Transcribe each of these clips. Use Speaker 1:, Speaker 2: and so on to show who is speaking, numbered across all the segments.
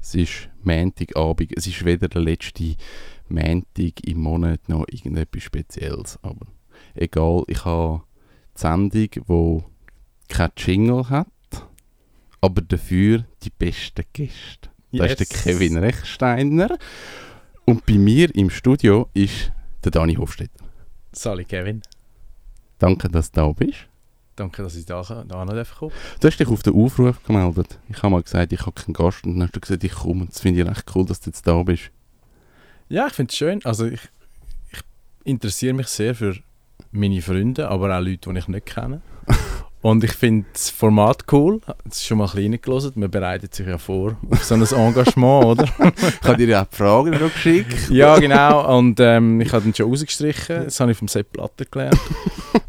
Speaker 1: Es ist Montagabend. Es ist weder der letzte Montag im Monat noch irgendetwas Spezielles. Aber egal, ich habe die Sendung, die kein Jingle hat, aber dafür die besten Gäste. Da ist der Kevin Rechsteiner. Und bei mir im Studio ist der Dani Hofstetter.
Speaker 2: Sali Kevin.
Speaker 1: Danke, dass du da bist.
Speaker 2: Danke, dass ich da, da noch kommen
Speaker 1: Du hast dich auf den Aufruf gemeldet. Ich habe mal gesagt, ich habe keinen Gast und dann hast du gesagt, ich komme. Das finde ich recht cool, dass du jetzt da bist.
Speaker 2: Ja, ich finde es schön. Also ich, ich interessiere mich sehr für meine Freunde, aber auch Leute, die ich nicht kenne. Und ich finde das Format cool. Das ist schon mal klein gelesen. Man bereitet sich ja vor auf so ein Engagement, oder?
Speaker 1: ich habe dir ja auch die Fragen noch geschickt.
Speaker 2: ja, genau. Und ähm, ich habe den schon rausgestrichen. Das habe ich vom Sepp Platter gelernt.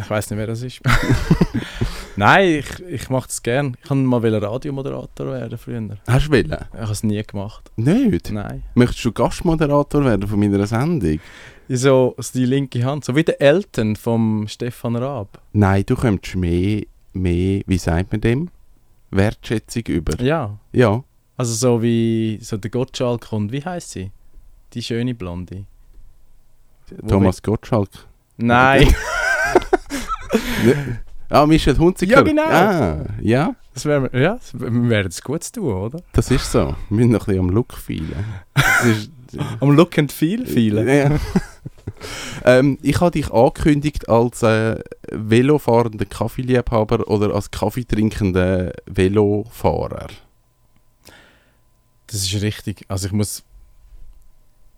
Speaker 2: ich weiß nicht, wer das ist. Nein, ich, ich mache das gerne. Ich kann mal Radiomoderator werden früher.
Speaker 1: Hast du wollen?
Speaker 2: Ich habe es nie gemacht.
Speaker 1: Nicht?
Speaker 2: Nein.
Speaker 1: Möchtest du Gastmoderator werden von meiner Sendung?
Speaker 2: So, also die linke Hand, so wie der Eltern vom Stefan Raab.
Speaker 1: Nein, du kommst mehr, mehr, wie sagt man dem? Wertschätzung über.
Speaker 2: Ja.
Speaker 1: Ja.
Speaker 2: Also so wie so der Gottschalk und wie heißt sie? Die schöne Blonde.
Speaker 1: Thomas Gottschalk.
Speaker 2: Nein.
Speaker 1: ah, Michel Hunziker.
Speaker 2: Ja, genau.
Speaker 1: Ah, ja.
Speaker 2: Das wär, ja, wir werden es gut tun, oder?
Speaker 1: Das ist so. Wir müssen noch ein bisschen am Look feilen.
Speaker 2: am Look and Feel feilen? Ja.
Speaker 1: ähm, ich habe dich angekündigt als äh, velofahrender Kaffeeliebhaber oder als kaffeetrinkender Velofahrer.
Speaker 2: Das ist richtig. Also ich muss...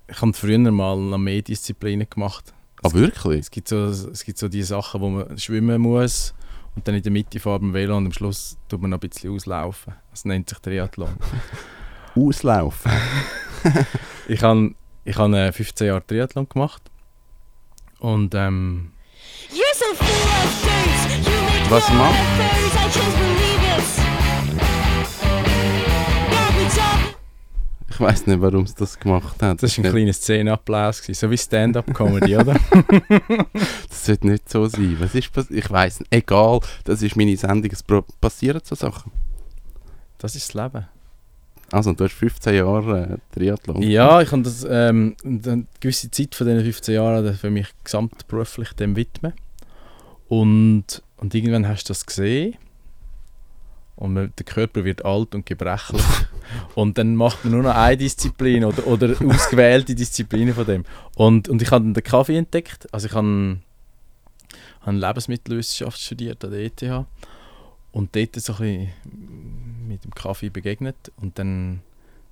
Speaker 2: Ich habe früher mal eine Mediendisziplinen gemacht.
Speaker 1: Ah, wirklich?
Speaker 2: Es gibt, so, es gibt so die Sachen, wo man schwimmen muss und dann in der Mitte fährt man Velo und am Schluss tut man noch ein bisschen auslaufen. Das nennt sich Triathlon.
Speaker 1: auslaufen?
Speaker 2: ich habe ich hab 15 Jahre Triathlon gemacht und ähm...
Speaker 1: Was macht? Ich weiß nicht, warum es das gemacht hat.
Speaker 2: Das war ein kleiner Szenenapplaus, so wie Stand-up-Comedy, oder?
Speaker 1: das sollte nicht so sein. Was ist Ich weiß nicht. Egal, das ist meine Sendung. Es passieren so Sachen.
Speaker 2: Das ist das Leben.
Speaker 1: Also, du hast 15 Jahre äh, Triathlon.
Speaker 2: Ja, ich habe das, ähm, eine gewisse Zeit von diesen 15 Jahren für mich gesamtberuflich dem widmen. Und, und irgendwann hast du das gesehen. Und man, der Körper wird alt und gebrechlich. und dann macht man nur noch eine Disziplin oder, oder ausgewählte Disziplinen von dem. Und, und ich habe den Kaffee entdeckt. Also ich habe, habe Lebensmittelwissenschaft studiert an der ETH. Und dort so ein bisschen mit dem Kaffee begegnet und dann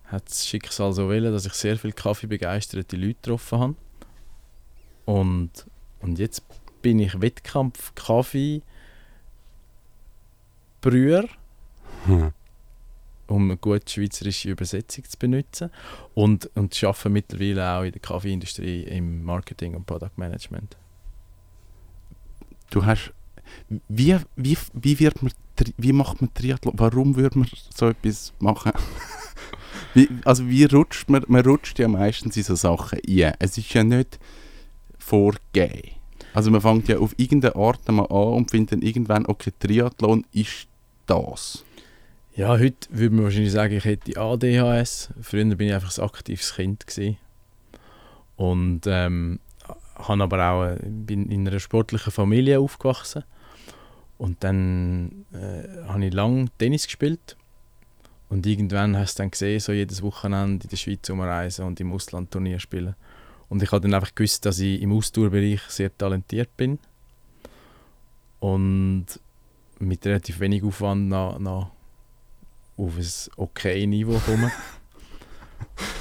Speaker 2: hat das Schicksal so wollen, dass ich sehr viele Kaffeebegeisterte Leute getroffen habe. Und, und jetzt bin ich Wettkampf Kaffee Brüher, hm. um eine gute schweizerische Übersetzung zu benutzen und, und arbeite mittlerweile auch in der Kaffeeindustrie im Marketing und Product Management.
Speaker 1: Du hast wie, wie, wie, wird man, wie macht man Triathlon? Warum würde man so etwas machen? wie, also wie rutscht man? Man rutscht ja meistens in so Sachen ein. Es ist ja nicht vorgegeben. Also man fängt ja auf irgendeine Art an und findet dann irgendwann, okay, Triathlon ist das.
Speaker 2: Ja, heute würde man wahrscheinlich sagen, ich hätte ADHS. Früher bin ich einfach ein aktives Kind gewesen. und ähm, habe aber auch bin in einer sportlichen Familie aufgewachsen und dann äh, habe ich lange Tennis gespielt. Und irgendwann hast du dann gesehen, so jedes Wochenende in der Schweiz umreisen und im Ausland Turnier spielen. Und ich habe dann einfach gewusst, dass ich im Ausdauerbereich sehr talentiert bin. Und mit relativ wenig Aufwand noch, noch auf ein okay Niveau komme.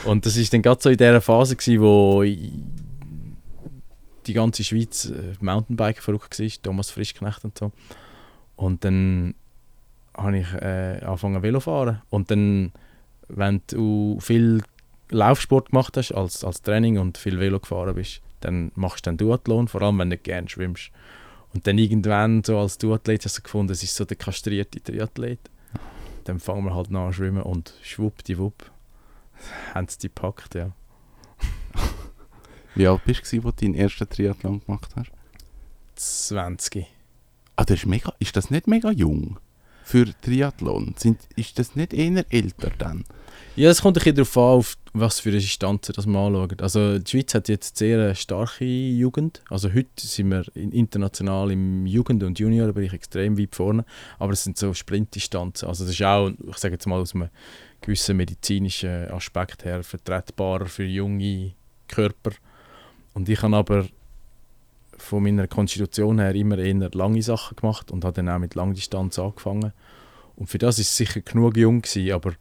Speaker 2: und das war dann gerade so in dieser Phase, gewesen, wo die ganze Schweiz äh, Mountainbike verrückt war, Thomas Frischknecht und so. Und dann habe ich äh, angefangen Velo fahren. Und dann, wenn du viel Laufsport gemacht hast als, als Training und viel Velo gefahren bist, dann machst du dann Duathlon, vor allem wenn du gerne schwimmst. Und dann irgendwann so als Duathlet hast du gefunden, es ist so der kastrierte Triathlet. Dann fangen wir halt an schwimmen und schwuppdiwupp haben sie die gepackt, ja.
Speaker 1: Wie alt bist du, als du deinen ersten Triathlon gemacht hast?
Speaker 2: 20.
Speaker 1: Ah, das ist, mega, ist das nicht mega jung? für Triathlon? Sind, ist das nicht eher älter dann?
Speaker 2: Ja, es kommt ein bisschen darauf an, auf was für eine Distanzen das man anschaut. Also die Schweiz hat jetzt sehr eine starke Jugend. Also heute sind wir international im Jugend- und Juniorbereich extrem weit vorne. Aber es sind so Sprintdistanzen. Also das ist auch, ich sage jetzt mal aus einem gewissen medizinischen Aspekt her, vertretbarer für junge Körper. Und ich habe aber von meiner Konstitution her immer eher lange Sachen gemacht und habe dann auch mit Langdistanz angefangen. Und für das ist sicher genug jung gewesen, aber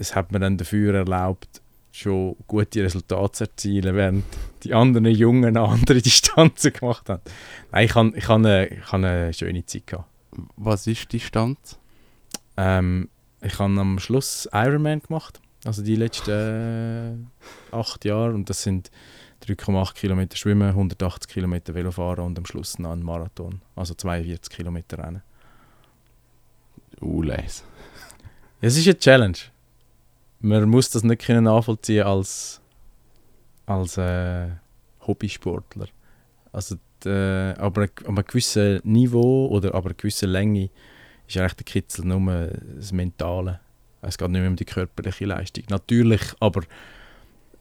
Speaker 2: es hat mir dann dafür erlaubt, schon gute Resultate zu erzielen, während die anderen Jungen andere Distanzen gemacht haben. Nein, ich habe ich hab eine, ich eine schöne Zeit gehabt.
Speaker 1: Was ist die Distanz?
Speaker 2: Ähm, ich habe am Schluss Ironman gemacht, also die letzten äh, acht Jahre und das sind 3,8 Kilometer Schwimmen, 180 Kilometer Velofahren und am Schluss noch ein Marathon, also 42 Kilometer Rennen.
Speaker 1: Uh.
Speaker 2: Es ist eine Challenge. Man muss das nicht können nachvollziehen als, als äh, Hobbysportler. Also die, aber ab einem gewissen Niveau oder aber einer gewissen Länge ist eigentlich der Kitzel nur das Mentale. Es geht nicht mehr um die körperliche Leistung. Natürlich, aber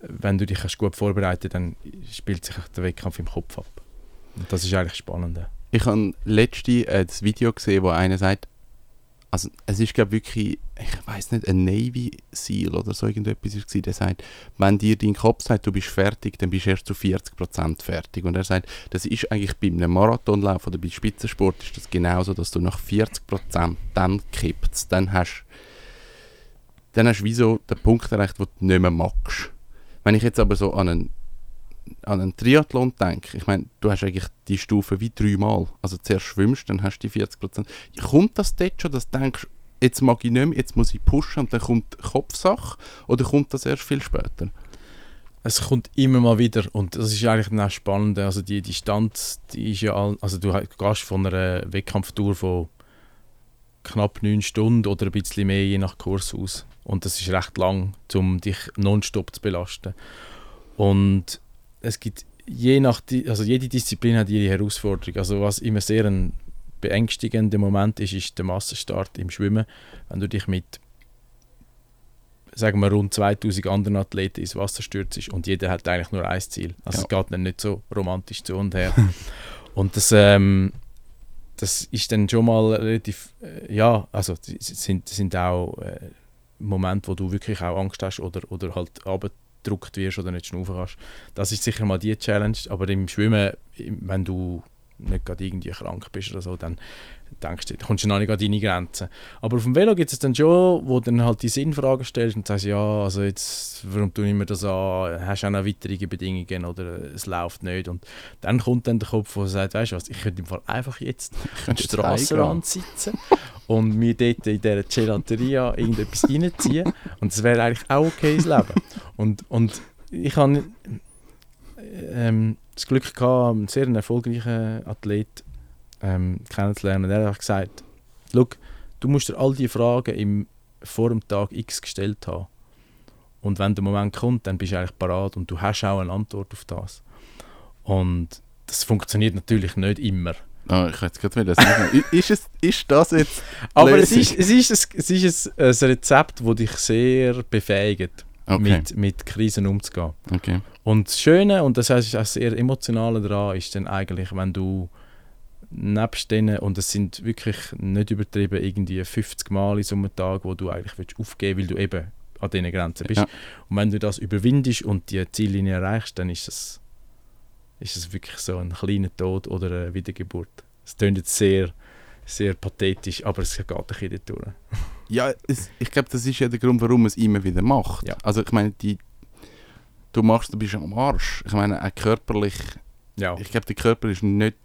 Speaker 2: wenn du dich gut vorbereitet dann spielt sich der Wettkampf im Kopf ab. Und das ist eigentlich spannend.
Speaker 1: Ich habe letzte äh, das Video gesehen, wo einer sagt, also es ist glaube wirklich, ich weiß nicht, ein Navy Seal oder so irgendetwas ist der sagt, wenn dir dein Kopf sagt, du bist fertig, dann bist du erst zu 40% fertig. Und er sagt, das ist eigentlich bei einem Marathonlauf oder bei Spitzensport ist das genauso, dass du nach 40% dann kippst, dann hast dann hast du wie so den Punkt erreicht, wo du nicht mehr magst. Wenn ich jetzt aber so an einen, an einen Triathlon denke, ich meine, du hast eigentlich die Stufe wie dreimal. Also zuerst schwimmst, dann hast du die 40%. Kommt das dort schon, dass du denkst, jetzt mag ich nicht mehr, jetzt muss ich pushen und dann kommt Kopfsache? Oder kommt das erst viel später?
Speaker 2: Es kommt immer mal wieder und das ist eigentlich auch spannend. Also die Distanz, die ist ja, all, also du gehst von einer Wettkampftour von knapp neun Stunden oder ein bisschen mehr je nach Kurs aus. Und das ist recht lang, um dich nonstop zu belasten. Und es gibt je nach, also jede Disziplin hat ihre Herausforderung. Also was immer sehr ein beängstigender Moment ist, ist der Massenstart im Schwimmen. Wenn du dich mit sagen wir rund 2000 anderen Athleten ins Wasser stürzt und jeder hat eigentlich nur ein Ziel. Also ja. es geht dann nicht so romantisch zu und her. und das, ähm, das ist dann schon mal relativ, äh, ja, also sind, sind auch äh, Momente, wo du wirklich auch Angst hast oder, oder halt abgedruckt wirst oder nicht schnaufen kannst. Das ist sicher mal die Challenge, aber im Schwimmen, wenn du nicht gerade irgendwie krank bist oder so, dann denkst du, kommst du noch nicht an deine Grenzen. Aber auf dem Velo gibt es dann schon, wo du dann halt die Sinnfragen stellst und sagst, ja, also jetzt, warum tue ich mir das an, hast du auch noch weitere Bedingungen oder es läuft nicht und dann kommt dann der Kopf, der sagt, weißt du was, ich könnte im Fall einfach jetzt der Strassenrand sitzen und mir dort in dieser Gelateria irgendetwas reinziehen und das wäre eigentlich auch okay ins Leben. Und, und ich habe ähm, das Glück gehabt, einen sehr erfolgreichen Athlet ähm, kennenzulernen. Er hat gesagt, du musst dir all die Fragen im, vor dem Tag X gestellt haben. Und wenn der Moment kommt, dann bist du eigentlich parat und du hast auch eine Antwort auf das. Und das funktioniert natürlich nicht immer.
Speaker 1: Oh, ich hätte gerade wieder sagen. ist, es, ist das jetzt.
Speaker 2: Aber es ist, es, ist ein, es ist ein Rezept, das dich sehr befähigt, okay. mit, mit Krisen umzugehen.
Speaker 1: Okay.
Speaker 2: Und das Schöne, und das heißt auch sehr Emotionale daran, ist dann eigentlich, wenn du nebst denen, und es sind wirklich nicht übertrieben, irgendwie 50 Mal in so einem Tag, wo du eigentlich willst aufgeben willst, weil du eben an diesen Grenzen bist. Ja. Und wenn du das überwindest und die Ziellinie erreichst, dann ist es, ist es wirklich so ein kleiner Tod oder eine Wiedergeburt. Es klingt jetzt sehr, sehr pathetisch, aber es geht ein bisschen durch.
Speaker 1: Ja, es, ich glaube, das ist ja der Grund, warum man es immer wieder macht. Ja. Also ich meine, die, du machst, du bist am Arsch. Ich meine, auch körperlich, ja. ich glaube, der Körper ist nicht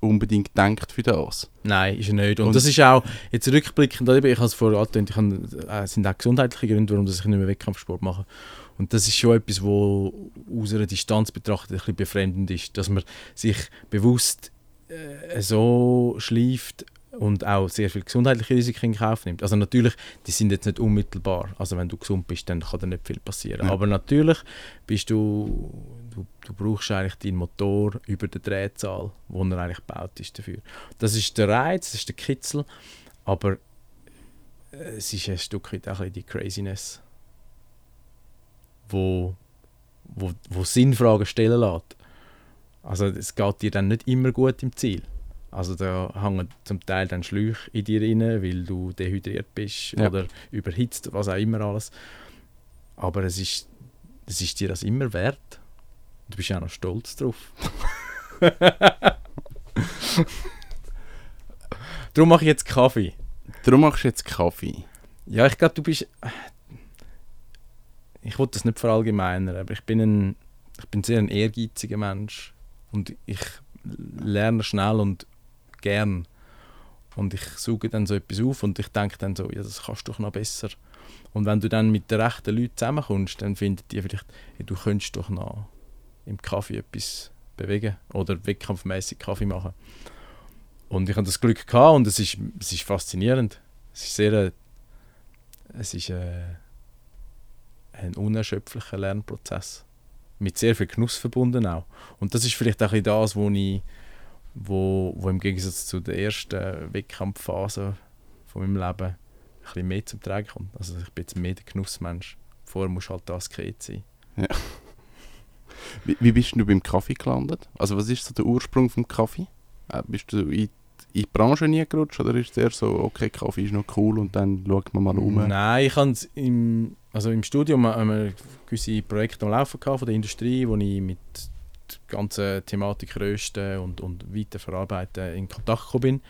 Speaker 1: unbedingt denkt für das.
Speaker 2: Nein, ist er nicht. Und, und das ist auch, jetzt rückblickend, ich habe es vorher angetönt, ich habe, äh, sind auch gesundheitliche Gründe, warum ich nicht mehr Wettkampfsport mache. Und das ist schon etwas, wo aus einer Distanz betrachtet ein bisschen befremdend ist, dass man sich bewusst äh, so schleift und auch sehr viele gesundheitliche Risiken in Kauf nimmt. Also natürlich, die sind jetzt nicht unmittelbar. Also wenn du gesund bist, dann kann da nicht viel passieren. Ja. Aber natürlich bist du, du, du brauchst eigentlich deinen Motor über der Drehzahl, wo er eigentlich gebaut ist dafür. Das ist der Reiz, das ist der Kitzel. Aber äh, es ist ein Stück weit auch ein bisschen die Craziness, wo, wo, wo Sinnfragen stellen lässt. Also es geht dir dann nicht immer gut im Ziel. Also da hängen zum Teil dann Schläuche in dir rein, weil du dehydriert bist
Speaker 1: Ja.
Speaker 2: oder überhitzt, was auch immer alles. Aber es ist, es ist dir das immer wert. Du bist ja auch noch stolz drauf. Darum mache ich jetzt Kaffee.
Speaker 1: Darum machst du jetzt Kaffee.
Speaker 2: Ja, ich glaube, du bist. Ich wollte das nicht verallgemeinern, aber ich bin ein, ich bin sehr ein ehrgeiziger Mensch und ich lerne schnell und gern. Und ich suche dann so etwas auf und ich denke dann so, ja, das kannst du doch noch besser. Und wenn du dann mit den rechten Leuten zusammenkommst, dann findet die vielleicht, ja, du könntest doch noch im Kaffee etwas bewegen oder wettkampfmäßig Kaffee machen. Und ich habe das Glück gehabt und es ist, es ist faszinierend. Es ist sehr, es ist äh, ein unerschöpflicher Lernprozess. Mit sehr viel Genuss verbunden auch. Und das ist vielleicht auch ein das, wo ich, wo, wo im Gegensatz zu der ersten Wettkampfphase von meinem Leben ein bisschen mehr zum Tragen kommt. Also ich bin jetzt mehr der Genussmensch. Vorher musst du halt das Asket sein.
Speaker 1: Wie, wie bist du beim Kaffee gelandet? Also was ist so der Ursprung vom Kaffee? Äh, bist du in, in die Branche nie gerutscht oder ist es eher so, okay, Kaffee ist noch cool und dann schaut man mal um?
Speaker 2: Nein, ich habe im, also im Studium haben wir gewisse Projekte am Laufen gehabt von der Industrie, wo ich mit der ganzen Thematik Rösten und, und Weiterverarbeiten in Kontakt gekommen bin.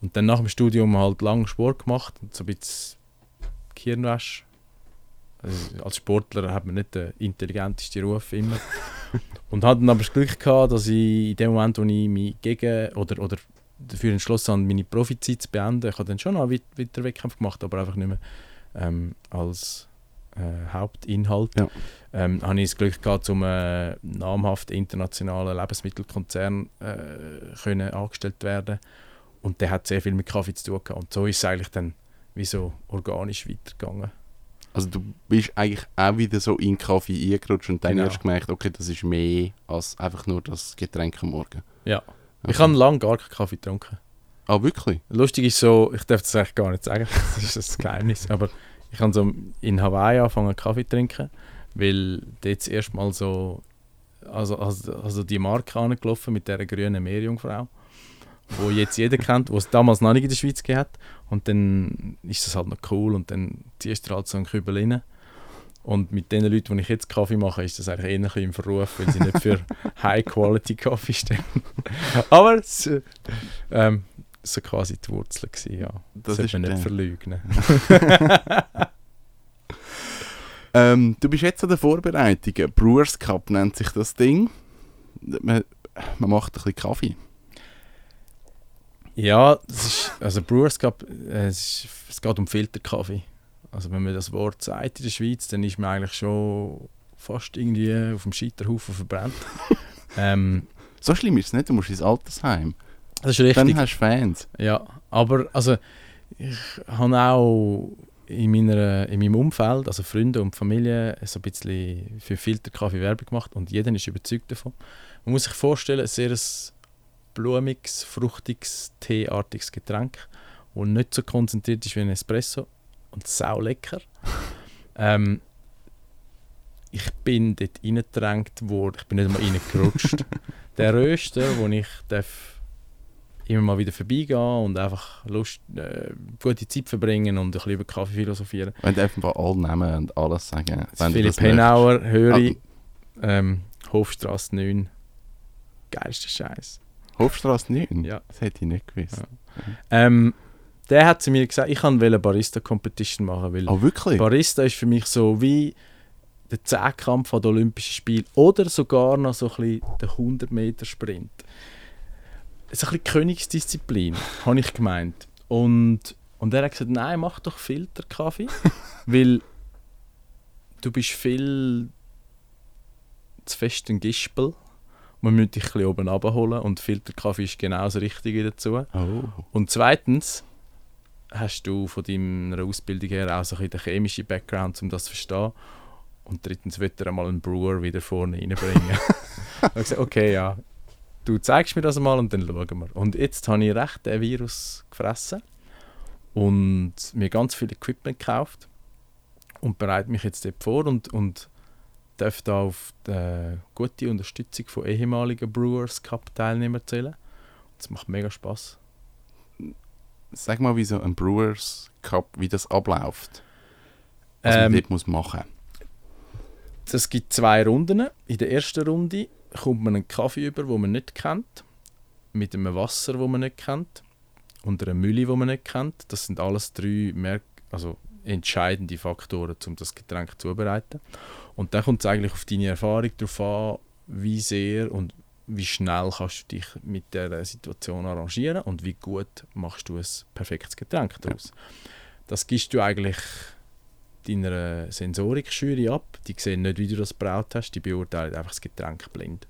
Speaker 2: Und dann nach dem Studium halt lange Sport gemacht und so ein bisschen Hirnwäsche. Also als Sportler hat man nicht den intelligentesten Ruf immer. und hatte dann aber das Glück gehabt, dass ich in dem Moment, wo ich mich gegen oder, oder dafür entschlossen habe, meine Profizeit zu beenden, ich habe dann schon noch weit- weiter Wettkampf gemacht, aber einfach nicht mehr ähm, als äh, Hauptinhalt.
Speaker 1: Ja.
Speaker 2: Ähm, habe ich das Glück gehabt, zum äh, namhaften internationalen Lebensmittelkonzern äh, können angestellt werden und der hat sehr viel mit Kaffee zu tun gehabt. Und so ist es eigentlich dann wie so organisch weitergegangen.
Speaker 1: Also du bist eigentlich auch wieder so in Kaffee eingerutscht und dann
Speaker 2: Genau.
Speaker 1: erst gemerkt, okay, das ist mehr als einfach nur das Getränk am Morgen.
Speaker 2: Ja.
Speaker 1: Okay.
Speaker 2: Ich habe lange gar keinen Kaffee getrunken.
Speaker 1: Ah, wirklich?
Speaker 2: Lustig ist so, ich darf das eigentlich gar nicht sagen, das ist das Geheimnis, aber ich habe so in Hawaii angefangen Kaffee zu trinken, weil dort das erste Mal so, also, also, also die Marke angelaufen mit der grünen Meerjungfrau, wo jetzt jeder kennt, wo es damals noch nicht in der Schweiz hat und dann ist das halt noch cool und dann ziehst du halt so einen Kübel rein und mit den Leuten, die ich jetzt Kaffee mache, ist das eigentlich bisschen im Verruf, weil sie nicht für High-Quality-Kaffee stehen. aber es, äh, ähm, so quasi die Wurzel gewesen, ja.
Speaker 1: Das
Speaker 2: Das
Speaker 1: ist
Speaker 2: man nicht verleugnen.
Speaker 1: Ähm, du bist jetzt an der Vorbereitung. Brewers Cup nennt sich das Ding. Man, man macht ein bisschen Kaffee.
Speaker 2: Ja, ist, also Brewers Cup, äh, es, ist, es geht um Filterkaffee. Also wenn man das Wort sagt in der Schweiz, dann ist man eigentlich schon fast irgendwie auf dem Scheiterhaufen verbrannt. ähm,
Speaker 1: So schlimm ist es nicht, du musst ins Altersheim.
Speaker 2: Das ist richtig.
Speaker 1: Dann hast du Fans.
Speaker 2: Ja, aber also ich habe auch in, meiner, in meinem Umfeld, also Freunde und Familie, so ein bisschen für Filterkaffee Werbung gemacht und jeder ist überzeugt davon. Man muss sich vorstellen, ein sehr ein blumiges, fruchtiges, teeartiges Getränk, das nicht so konzentriert ist wie ein Espresso und sau lecker. ähm, ich bin dort reingedrängt worden, ich bin nicht mal reingerutscht. Der Röster, wo ich darf immer mal wieder vorbeigehen und einfach Lust, äh, gute Zeit verbringen und ein bisschen über Kaffee philosophieren.
Speaker 1: Wenn du einfach alle nehmen und alles sagen. Wenn
Speaker 2: Philipp. Henauer höre ich,
Speaker 1: Ah,
Speaker 2: ähm, Hofstrasse 9. Geilster Scheiß.
Speaker 1: Hofstrasse 9?
Speaker 2: Ja.
Speaker 1: Das hätte ich nicht gewusst.
Speaker 2: Ähm, der hat zu mir gesagt, ich kann eine Barista-Competition machen, weil
Speaker 1: Oh, wirklich?
Speaker 2: Barista ist für mich so wie der Zehnkampf an den Olympischen Spielen oder sogar noch so ein bisschen der 100-Meter-Sprint. So ein bisschen Königsdisziplin, habe ich gemeint. Und, und er hat gesagt, nein, mach doch Filterkaffee, weil du bist viel zu fest ein Gispel. Man müsste dich ein bisschen oben abholen und Filterkaffee ist genau das Richtige dazu.
Speaker 1: Oh.
Speaker 2: Und zweitens hast du von deiner Ausbildung her auch so ein den chemischen Background, um das zu verstehen. Und drittens wird er einmal einen Brewer wieder vorne reinbringen. ich habe gesagt, okay, ja, du zeigst mir das mal und dann schauen wir. Und jetzt habe ich recht den Virus gefressen und mir ganz viel Equipment gekauft und bereite mich jetzt dort vor und, und darf da auf die gute Unterstützung von ehemaligen Brewers Cup Teilnehmern zählen. Das macht mega Spaß.
Speaker 1: Sag mal, wie so ein Brewers Cup, wie das abläuft. Was
Speaker 2: Ähm,
Speaker 1: man dort muss machen
Speaker 2: Es gibt zwei Runden. In der ersten Runde kommt man einen Kaffee über, den man nicht kennt, mit einem Wasser, das man nicht kennt und einer Mühle, die man nicht kennt. Das sind alles drei Merk also entscheidende Faktoren, um das Getränk zuzubereiten. Und dann kommt es eigentlich auf deine Erfahrung darauf an, wie sehr und wie schnell kannst du dich mit der Situation arrangieren und wie gut machst du ein perfektes Getränk daraus. Das gibst du eigentlich deiner Sensorik-Jury ab. Die sehen nicht, wie du das braut hast, die beurteilen einfach das Getränk blind.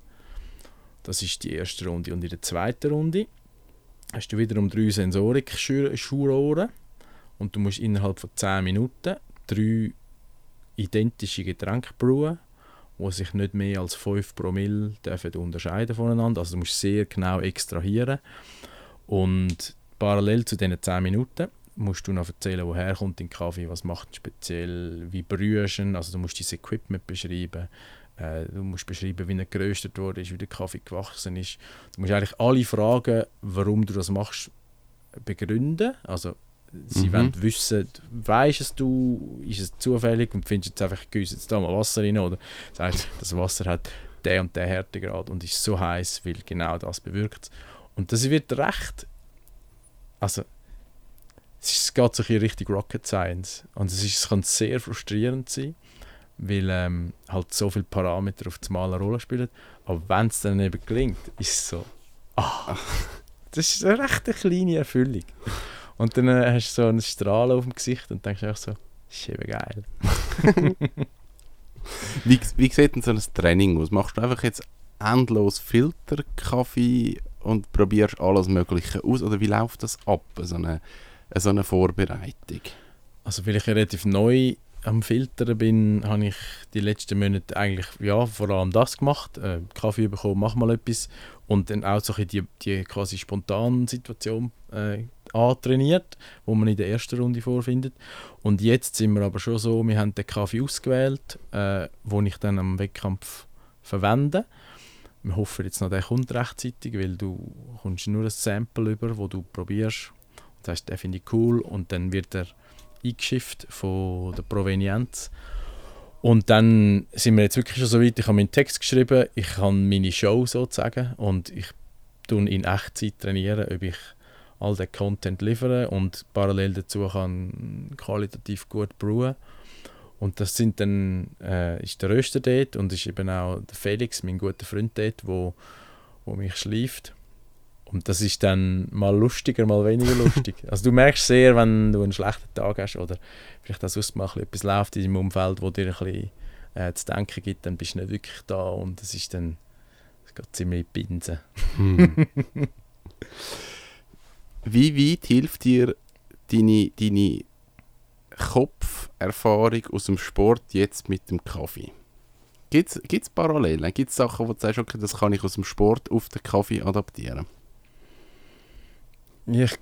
Speaker 2: Das ist die erste Runde. Und in der zweiten Runde hast du wiederum drei Sensorik-Schurohren und du musst innerhalb von 10 Minuten drei identische Getränke brewen, die sich nicht mehr als 5 Promille dürfen unterscheiden voneinander. Also du musst sehr genau extrahieren. Und parallel zu diesen 10 Minuten musst du noch erzählen, woher kommt dein Kaffee, was macht ihn speziell, wie brühst du ihn. Also du musst dein Equipment beschreiben. Äh, du musst beschreiben, wie er geröstet wurde, wie der Kaffee gewachsen ist. Du musst eigentlich alle Fragen, warum du das machst, begründen. Also sie
Speaker 1: Mhm.
Speaker 2: wollen wissen, weißt es du, ist es zufällig und findest jetzt einfach, gieß jetzt da mal Wasser rein oder sagst, das Wasser hat der und der Härtegrad und ist so heiß, weil genau das bewirkt. Und das wird recht, also es, geht so in Richtung Rocket Science und es, ist, es kann sehr frustrierend sein, weil ähm, halt so viele Parameter auf das Mal eine Rolle spielen. Aber wenn es dann eben gelingt, ist es so, ah, das ist eine recht eine kleine Erfüllung. Und dann äh, hast du so einen Strahlen auf dem Gesicht und denkst einfach so, das ist eben geil.
Speaker 1: Wie, wie sieht denn so ein Training aus? Machst du einfach jetzt endlos Filterkaffee und probierst alles Mögliche aus? Oder wie läuft das ab, so eine, so eine Vorbereitung?
Speaker 2: Also weil ich relativ neu am Filtern bin, habe ich die letzten Monate eigentlich ja, vor allem das gemacht. Äh, Kaffee bekommen, mach mal etwas. Und dann auch so die, die quasi spontane Situation äh, antrainiert, wo man in der ersten Runde vorfindet. Und jetzt sind wir aber schon so, wir haben den Kaffee ausgewählt, äh, wo ich dann am Wettkampf verwende. Wir hoffen jetzt noch, der kommt rechtzeitig, weil du kommst nur ein Sample über, wo du probierst. Und sagst, den finde ich cool. Und dann wird er eingeschifft von der Provenienz. Und dann sind wir jetzt wirklich schon so weit, ich habe meinen Text geschrieben, ich habe meine Show sozusagen und ich tue in Echtzeit trainieren, ob ich all den Content liefere und parallel dazu kann qualitativ gut brewen. Und das sind dann, äh, ist der Röster dort und ist eben auch der Felix, mein guter Freund dort, wo, wo mich schleift. Und das ist dann mal lustiger, mal weniger lustig. Also du merkst sehr, wenn du einen schlechten Tag hast oder vielleicht auch sonst mal etwas läuft in deinem Umfeld, wo dir ein bisschen äh, zu denken gibt, dann bist du nicht wirklich da und es ist dann es geht ziemlich binsen.
Speaker 1: Hm. wie weit hilft dir deine, deine Kopferfahrung aus dem Sport jetzt mit dem Kaffee? Gibt es Parallelen? Gibt es Sachen, wo du sagst, okay, das kann ich aus dem Sport auf den Kaffee adaptieren?
Speaker 2: Ich,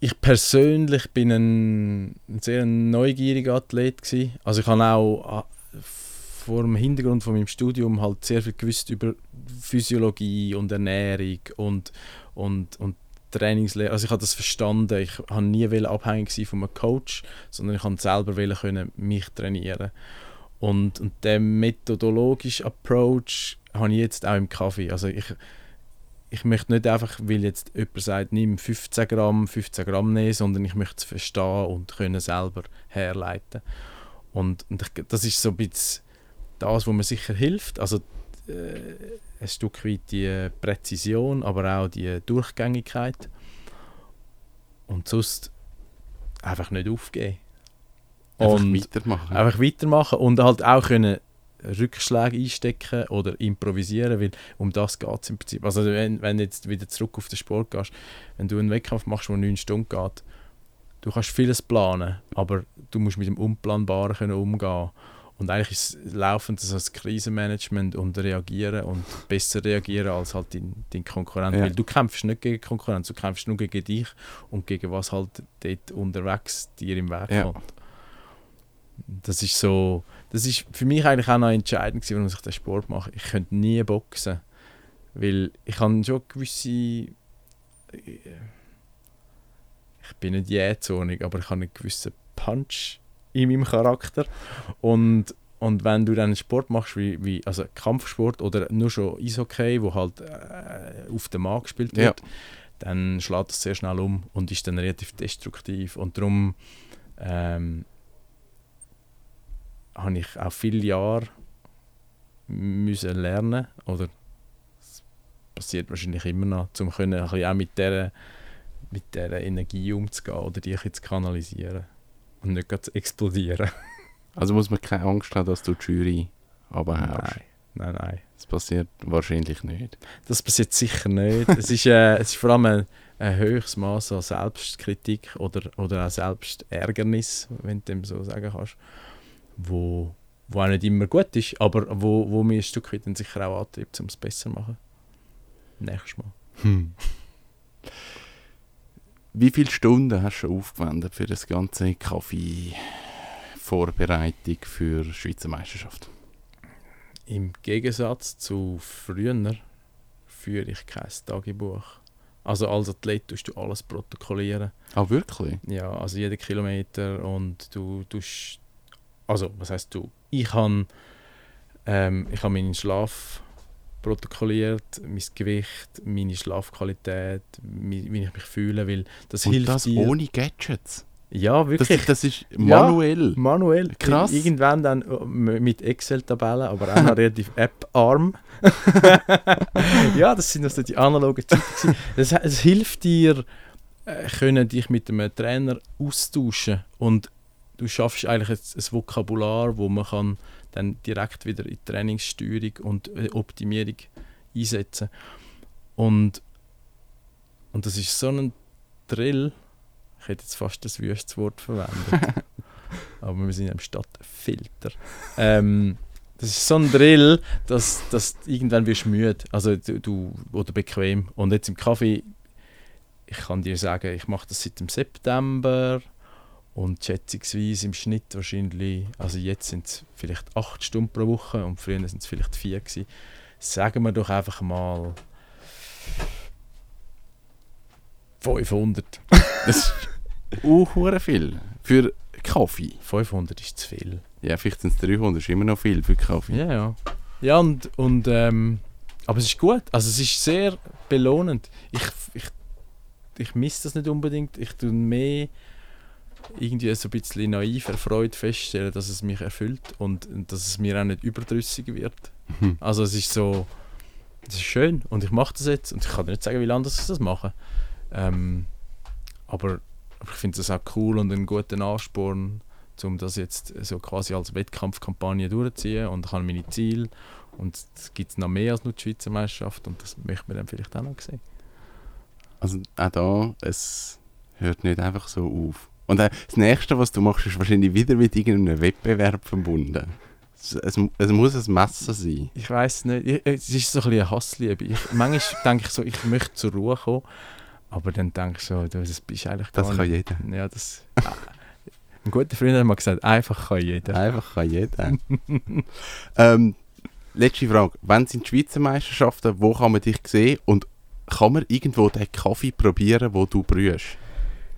Speaker 2: ich persönlich bin ein, sehr neugieriger Athlet gewesen. Also ich habe auch ah, vor dem Hintergrund von meinem Studium halt sehr viel gewusst über Physiologie und Ernährung und, und, und Trainingslehre. Also ich habe das verstanden. Ich habe nie abhängig sein von einem Coach, sondern ich habe selber können mich trainieren. Und, und der methodologische Approach habe ich jetzt auch im Kaffee. Also ich, ich möchte nicht einfach, weil jetzt jemand sagt, nimm 15 Gramm, 15 Gramm nehmen, sondern ich möchte es verstehen und können selber herleiten. Und, und ich, das ist so ein bisschen das, was mir sicher hilft. Also äh, ein Stück weit die Präzision, aber auch die Durchgängigkeit. Und sonst einfach nicht aufgeben.
Speaker 1: Einfach
Speaker 2: Und
Speaker 1: weitermachen.
Speaker 2: einfach weitermachen und halt auch können Rückschläge einstecken oder improvisieren, weil um das geht es im Prinzip. Also wenn, wenn du jetzt wieder zurück auf den Sport gehst, wenn du einen Wettkampf machst, der 9 Stunden geht, du kannst vieles planen, aber du musst mit dem Unplanbaren können umgehen Und eigentlich ist es laufend so das Krisenmanagement und reagieren und besser reagieren als halt dein, dein Konkurrent.
Speaker 1: Ja.
Speaker 2: Weil du kämpfst nicht gegen Konkurrenz, du kämpfst nur gegen dich und gegen was halt dort unterwegs dir im Weg
Speaker 1: Ja.
Speaker 2: kommt. Das ist so, das ist für mich eigentlich auch noch entscheidend gewesen, warum ich den Sport mache. Ich könnte nie boxen, weil ich habe schon gewisse ich bin nicht jähzornig, aber ich habe einen gewissen Punch in meinem Charakter und und wenn du dann einen Sport machst, wie, wie also Kampfsport oder nur schon Eishockey, wo halt äh, auf dem Markt gespielt wird, dann schlägt das sehr schnell um und ist dann relativ destruktiv. Und darum ähm, habe ich auch viele Jahre müssen lernen oder es passiert wahrscheinlich immer noch, um können ein bisschen auch mit dieser mit dieser Energie umzugehen oder die zu kanalisieren und nicht gerade zu explodieren.
Speaker 1: Also muss man keine Angst haben, dass du die Jury abhaust.
Speaker 2: Nein, nein, nein.
Speaker 1: Das passiert wahrscheinlich nicht.
Speaker 2: Das passiert sicher nicht. es, ist, äh, es ist vor allem ein, ein höchstes Maß an Selbstkritik oder, oder auch Selbstärgernis, wenn du dem so sagen kannst, wo, wo auch nicht immer gut ist, aber wo, wo mir ein Stück weit dann sicher auch antreibt, um es besser zu machen. Nächstes Mal.
Speaker 1: Hm. Wie viele Stunden hast du aufgewendet für das ganze Kaffee-Vorbereitung für die Schweizer Meisterschaft?
Speaker 2: Im Gegensatz zu früher führe ich kein Tagebuch. Also als Athlet tust du alles protokollieren.
Speaker 1: Ah, wirklich?
Speaker 2: Ja, also jeden Kilometer und du tust, also was heißt du? Ich habe ähm, ich habe meinen Schlaf protokolliert, mein Gewicht, meine Schlafqualität, mi- wie ich mich fühle, weil das
Speaker 1: Und
Speaker 2: hilft
Speaker 1: das
Speaker 2: dir.
Speaker 1: ohne Gadgets?
Speaker 2: ja,
Speaker 1: Das,
Speaker 2: wirklich.
Speaker 1: das ist manuell.
Speaker 2: Manuell.
Speaker 1: Krass.
Speaker 2: Irgendwann dann äh, mit Excel-Tabellen, aber auch noch relativ App-arm. ja, das sind also die analogen Zeiten. es hilft dir, äh, können dich mit einem Trainer austauschen und du schaffst eigentlich ein, ein Vokabular, wo man kann dann direkt wieder in Trainingssteuerung und äh, Optimierung einsetzen. Und, und das ist so ein Drill, ich hätte jetzt fast das wüstes Wort verwendet. Aber wir sind im Stadtfilter. Ähm, das ist so ein Drill, dass, dass irgendwann wirst du müde. Also du, du oder bequem. Und jetzt im Kaffee, ich kann dir sagen, ich mache das seit dem September und schätzungsweise im Schnitt wahrscheinlich, also jetzt sind es vielleicht acht Stunden pro Woche und früher sind es vielleicht vier gewesen. Sagen wir doch einfach mal 500.
Speaker 1: Das ist uh, viel. Für Kaffee.
Speaker 2: 500 ist zu viel.
Speaker 1: Ja, vielleicht sind es 300, ist immer noch viel für Kaffee.
Speaker 2: Ja, ja. Ja, und, und ähm, aber es ist gut. Also es ist sehr belohnend. Ich, ich, ich misse das nicht unbedingt. Ich tue mehr irgendwie so ein bisschen naiv erfreut feststellen, dass es mich erfüllt und, und dass es mir auch nicht überdrüssig wird.
Speaker 1: Mhm.
Speaker 2: Also es ist so, es ist schön und ich mache das jetzt und ich kann dir nicht sagen, wie lange ich das mache. Ähm, aber, ich finde das auch cool und einen guten Ansporn, um das jetzt so quasi als Wettkampfkampagne durchzuziehen und ich habe meine Ziele und es gibt noch mehr als nur die Schweizer Meisterschaft und das möchte man dann vielleicht auch noch sehen.
Speaker 1: Also auch da, es hört nicht einfach so auf. Und äh, das nächste, was du machst, ist wahrscheinlich wieder mit irgendeinem Wettbewerb verbunden. Es, es, es muss ein Messer sein.
Speaker 2: Ich weiß nicht, ich, es ist so ein bisschen eine Hassliebe. Ich, manchmal denke ich so, ich möchte zur Ruhe kommen, aber dann denke ich so, du, das bist eigentlich gar
Speaker 1: Das kann
Speaker 2: nicht.
Speaker 1: jeder.
Speaker 2: Ja, das... Ein guter Freund hat mal gesagt, einfach kann jeder.
Speaker 1: Einfach kann jeder. ähm, letzte Frage. Wann sind die Schweizer Meisterschaften? Wo kann man dich sehen? Und kann man irgendwo den Kaffee probieren, wo du brühst?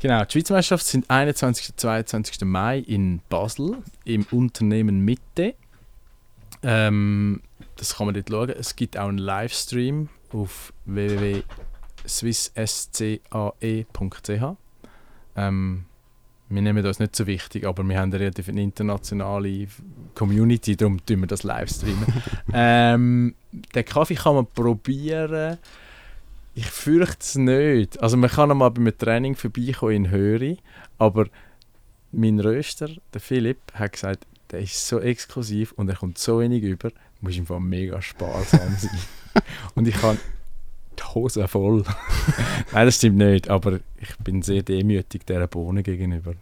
Speaker 2: Genau, die Schweizer Meisterschaften sind 21. und 22. Mai in Basel im Unternehmen Mitte. Ähm, das kann man dort schauen. Es gibt auch einen Livestream auf www.swissscae.ch. Ähm, wir nehmen das nicht so wichtig, aber wir haben eine relativ internationale Community, darum tun wir das Livestreamen. ähm, den Kaffee kann man probieren. Ich fürchte es nicht. Also man kann mal bei einem Training vorbeikommen in Höri, aber mein Röster, der Philipp, hat gesagt, der ist so exklusiv und er kommt so wenig über, du musst einfach mega sparsam sein. und ich habe die Hose voll. Nein, das stimmt nicht, aber ich bin sehr demütig dieser Bohne gegenüber.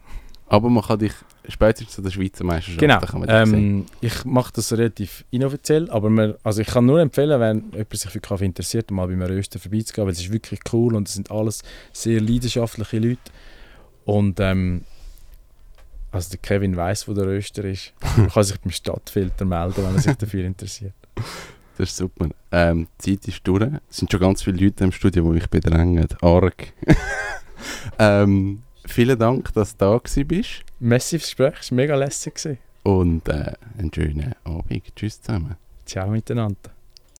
Speaker 1: Aber man kann dich spätestens zu der Schweizer Meisterschaft.
Speaker 2: Genau.
Speaker 1: kann man das sehen.
Speaker 2: Ähm, ich mache das relativ inoffiziell, aber man, also ich kann nur empfehlen, wenn jemand sich für Kaffee interessiert, mal bei einem Röster vorbeizugehen, weil es ist wirklich cool und es sind alles sehr leidenschaftliche Leute. Und ähm, also der Kevin weiß, wo der Röster ist. Man kann sich beim Stadtfilter melden, wenn er sich dafür interessiert.
Speaker 1: Das ist super. Ähm, die Zeit ist durch. Es sind schon ganz viele Leute im Studio, die mich bedrängen. Arg. ähm, vielen Dank, dass du da.
Speaker 2: Messi fürs Gespräch, es war mega lässig.
Speaker 1: Und äh, einen schönen Abend. Tschüss zusammen.
Speaker 2: Ciao miteinander.